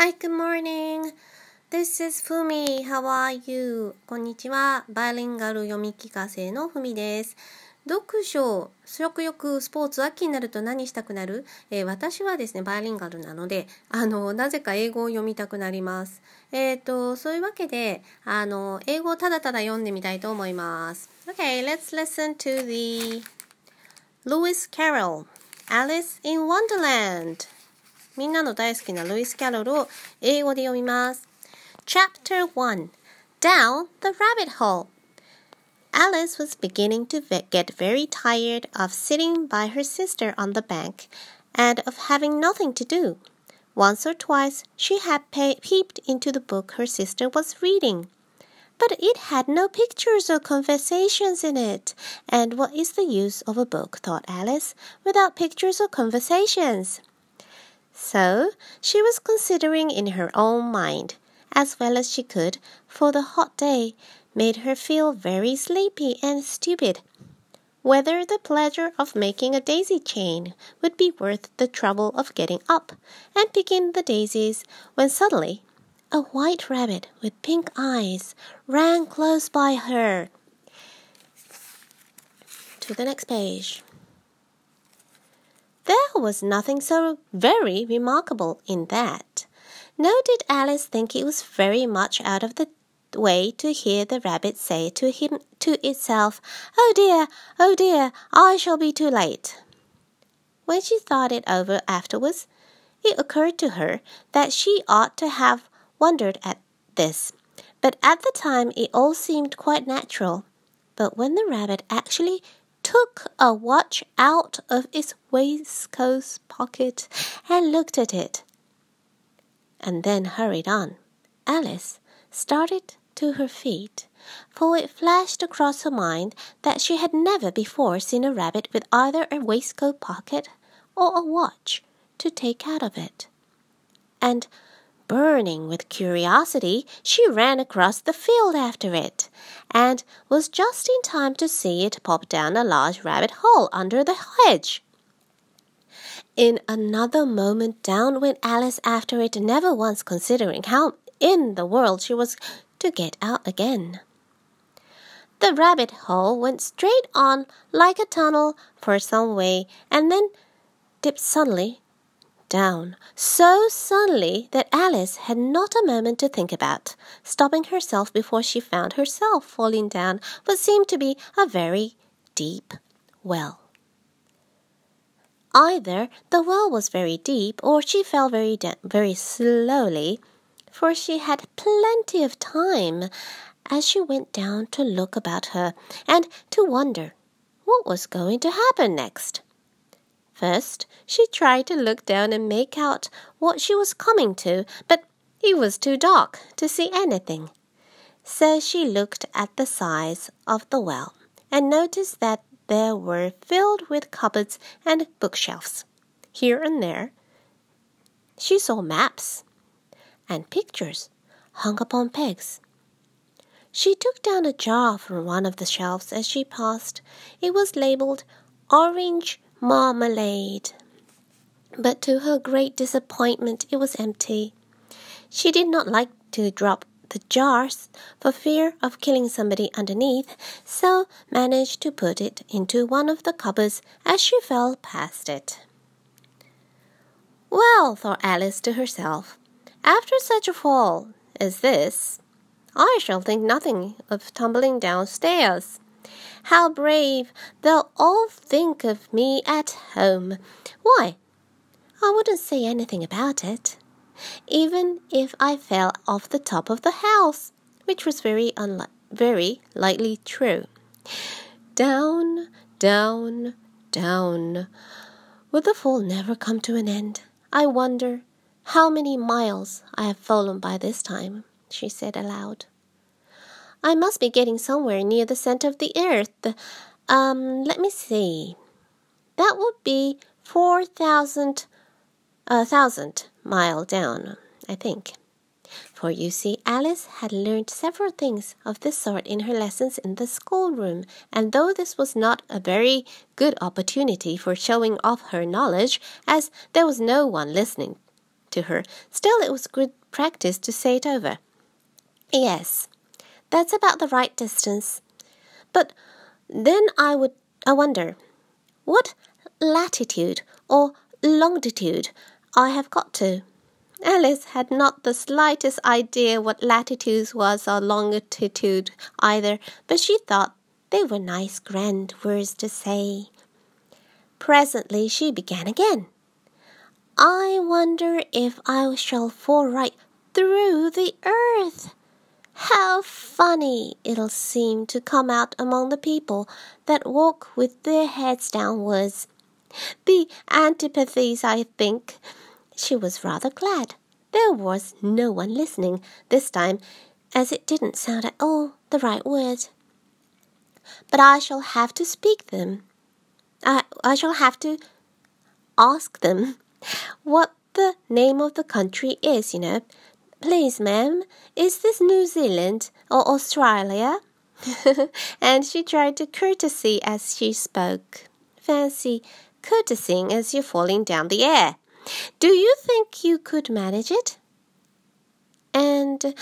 Hi, good morning. This is Fumi. How are you? こんにちは。バイリンガル読み聞かせのふみです。読書、食欲、スポーツ、秋になると何したくなる、えー、私はですね、バイリンガルなので、あの、なぜか英語を読みたくなります。えっ、ー、と、そういうわけで、あの、英語をただただ読んでみたいと思います。Okay, let's listen to the Lewis Carroll, Alice in Wonderland. みんなの大好きなルイス・キャロルを英語で読みます。Chapter 1 Down the Rabbit Hole Alice was beginning to get very tired of sitting by her sister on the bank and of having nothing to do. Once or twice she had peeped into the book her sister was reading. But it had no pictures or conversations in it. And what is the use of a book, thought Alice, without pictures or conversations? So she was considering in her own mind, as well as she could, for the hot day made her feel very sleepy and stupid. Whether the pleasure of making a daisy chain would be worth the trouble of getting up and picking the daisies, when suddenly a white rabbit with pink eyes ran close by her. To the next page. There was nothing so very remarkable in that. Nor did Alice think it was very much out of the way to hear the rabbit say to him to itself, "Oh dear, oh dear, I shall be too late." When she thought it over afterwards, it occurred to her that she ought to have wondered at this, but at the time it all seemed quite natural. But when the rabbit actually took a watch out of its waistcoat pocket and looked at it, and then hurried on, Alice started to her feet, for it flashed across her mind that she had never before seen a rabbit with either a waistcoat pocket or a watch to take out of it. And burning with curiosity, she ran across the field after it, and was just in time to see it pop down a large rabbit hole under the hedge. In another moment down went Alice after it, never once considering how in the world she was to get out again. The rabbit hole went straight on like a tunnel for some way and then dipped suddenly down, so suddenly that Alice had not a moment to think about, stopping herself before she found herself falling down what seemed to be a very deep well. Either the well was very deep, or she fell very, very slowly, for she had plenty of time as she went down to look about her and to wonder what was going to happen next. First, she tried to look down and make out what she was coming to, but it was too dark to see anything. So she looked at the size of the well and noticed that there were filled with cupboards and bookshelves. Here and there, she saw maps and pictures hung upon pegs. She took down a jar from one of the shelves as she passed. It was labeled Orange Marmalade. But to her great disappointment, it was empty. She did not like to drop the jars for fear of killing somebody underneath, so managed to put it into one of the cupboards as she fell past it. Well, thought Alice to herself, after such a fall as this, I shall think nothing of tumbling downstairs. How brave they'll all think of me at home. Why, I wouldn't say anything about it, even if I fell off the top of the house, which was very unli- very likely true. Down, down, down. Will the fall never come to an end? I wonder how many miles I have fallen by this time, she said aloud. I must be getting somewhere near the center of the earth. Um, let me see. That would be four thousand, a thousand mile down, I think. For you see, Alice had learned several things of this sort in her lessons in the schoolroom, and though this was not a very good opportunity for showing off her knowledge, as there was no one listening to her. Still, it was good practice to say it over. Yes, that's about the right distance. But then I would, I wonder, what latitude or longitude I have got to. Alice had not the slightest idea what latitude was or longitude either, but she thought they were nice grand words to say. Presently she began again. I wonder if I shall fall right through the earth. How funny it'll seem to come out among the people that walk with their heads downwards. The antipathies, I think. She was rather glad. There was no one listening this time, as it didn't sound at all the right word. But I shall have to speak them. I, I shall have to ask them what the name of the country is, you know. Please, ma'am, is this New Zealand or Australia? and she tried to courtesy as she spoke. Fancy courtesying as you're falling down the air. Do you think you could manage it? And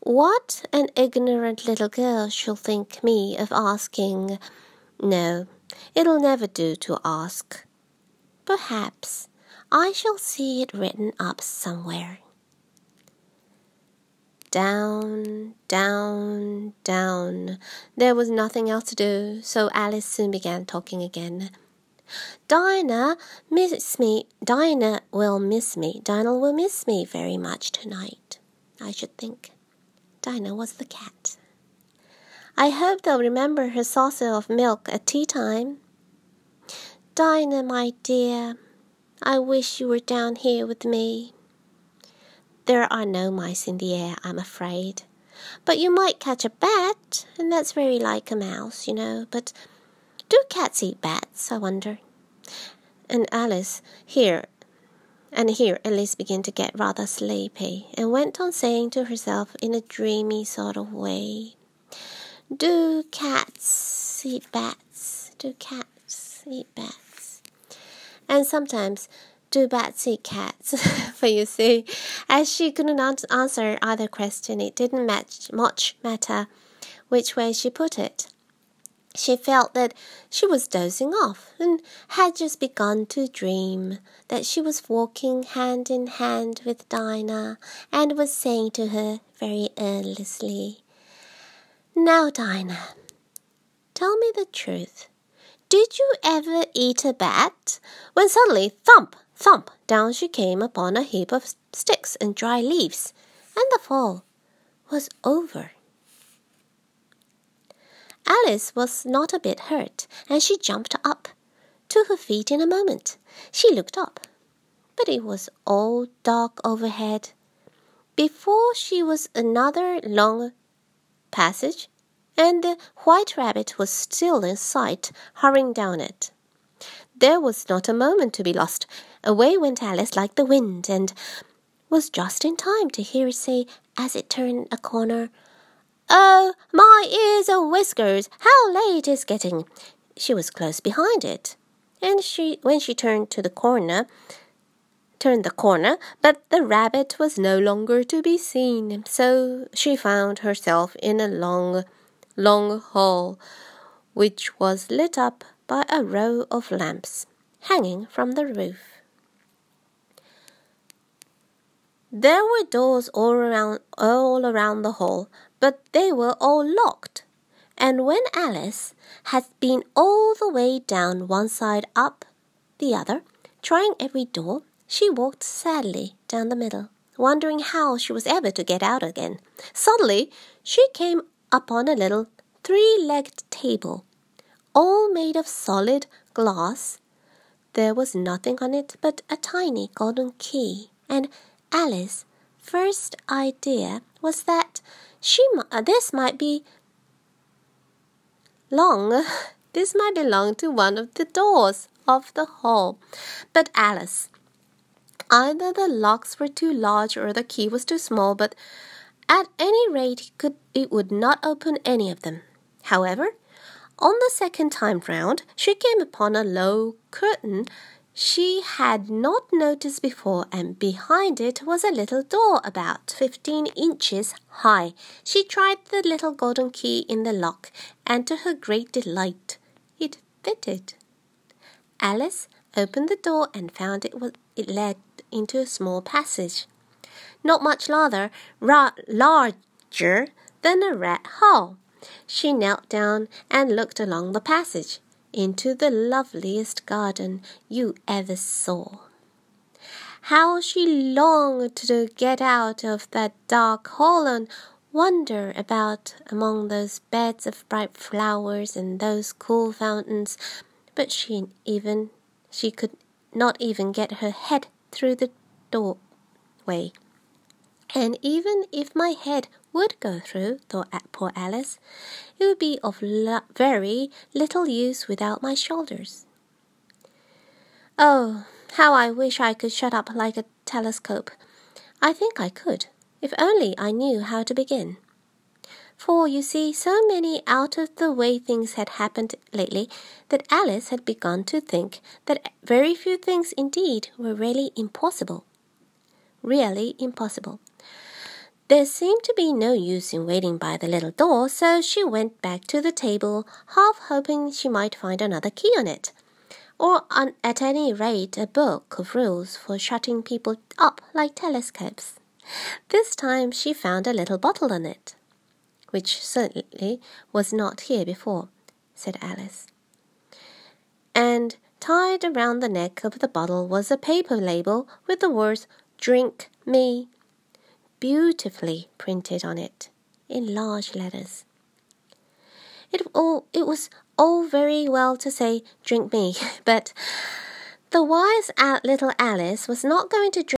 what an ignorant little girl she'll think me of asking. No, it'll never do to ask. Perhaps I shall see it written up somewhere. Down, down, down. There was nothing else to do, so Alice soon began talking again. Dinah miss me. Dinah will miss me. Dinah will miss me very much tonight, I should think. Dinah was the cat. I hope they'll remember her saucer of milk at tea time. Dinah, my dear, I wish you were down here with me. There are no mice in the air, I'm afraid. But you might catch a bat, and that's very like a mouse, you know. But do cats eat bats, I wonder? And Alice, here, and here Alice began to get rather sleepy, and went on saying to herself in a dreamy sort of way, Do cats eat bats? Do cats eat bats? And sometimes do bats eat cats? for you see, as she couldn't answer either question, it didn't match, much matter which way she put it. She felt that she was dozing off and had just begun to dream that she was walking hand in hand with Dinah and was saying to her very earnestly, Now, Dinah, tell me the truth. Did you ever eat a bat? When suddenly, thump, thump, down she came upon a heap of sticks and dry leaves, and the fall was over. Alice was not a bit hurt, and she jumped up to her feet in a moment. She looked up, but it was all dark overhead. Before she was another long passage, and the white rabbit was still in sight, hurrying down it. There was not a moment to be lost. Away went Alice like the wind, and was just in time to hear it say, as it turned a corner, Oh, my ears and whiskers, how late it's getting! She was close behind it, and she when she turned to the corner turned the corner, but the rabbit was no longer to be seen, so she found herself in a long, long hall, which was lit up by a row of lamps hanging from the roof. There were doors all around all around the hall, but they were all locked. And when Alice had been all the way down one side up the other, trying every door, she walked sadly down the middle, wondering how she was ever to get out again. Suddenly, she came upon a little three legged table, all made of solid glass. There was nothing on it but a tiny golden key, and Alice's first idea was that she uh, this might be long. This might belong to one of the doors of the hall. But Alice, either the locks were too large or the key was too small, but at any rate could, it would not open any of them. However, on the second time round, she came upon a low curtain she had not noticed before, and behind it was a little door about fifteen inches high. She tried the little golden key in the lock, and to her great delight, it fitted. Alice opened the door and found it was it led into a small passage, not much larger, ra- larger than a rat hole. She knelt down and looked along the passage into the loveliest garden you ever saw. How she longed to get out of that dark hall and wander about among those beds of bright flowers and those cool fountains, but she even she could not even get her head through the doorway. And even if my head would go through, thought poor Alice, it would be of very little use without my shoulders. Oh, how I wish I could shut up like a telescope. I think I could, if only I knew how to begin. For, you see, so many out of the way things had happened lately that Alice had begun to think that very few things indeed were really impossible. Really impossible. There seemed to be no use in waiting by the little door, so she went back to the table, half hoping she might find another key on it, or on, at any rate a book of rules for shutting people up like telescopes. This time she found a little bottle on it, which certainly was not here before, said Alice. And tied around the neck of the bottle was a paper label with the words Drink me beautifully printed on it in large letters. It all it was all very well to say drink me, but the wise little Alice was not going to drink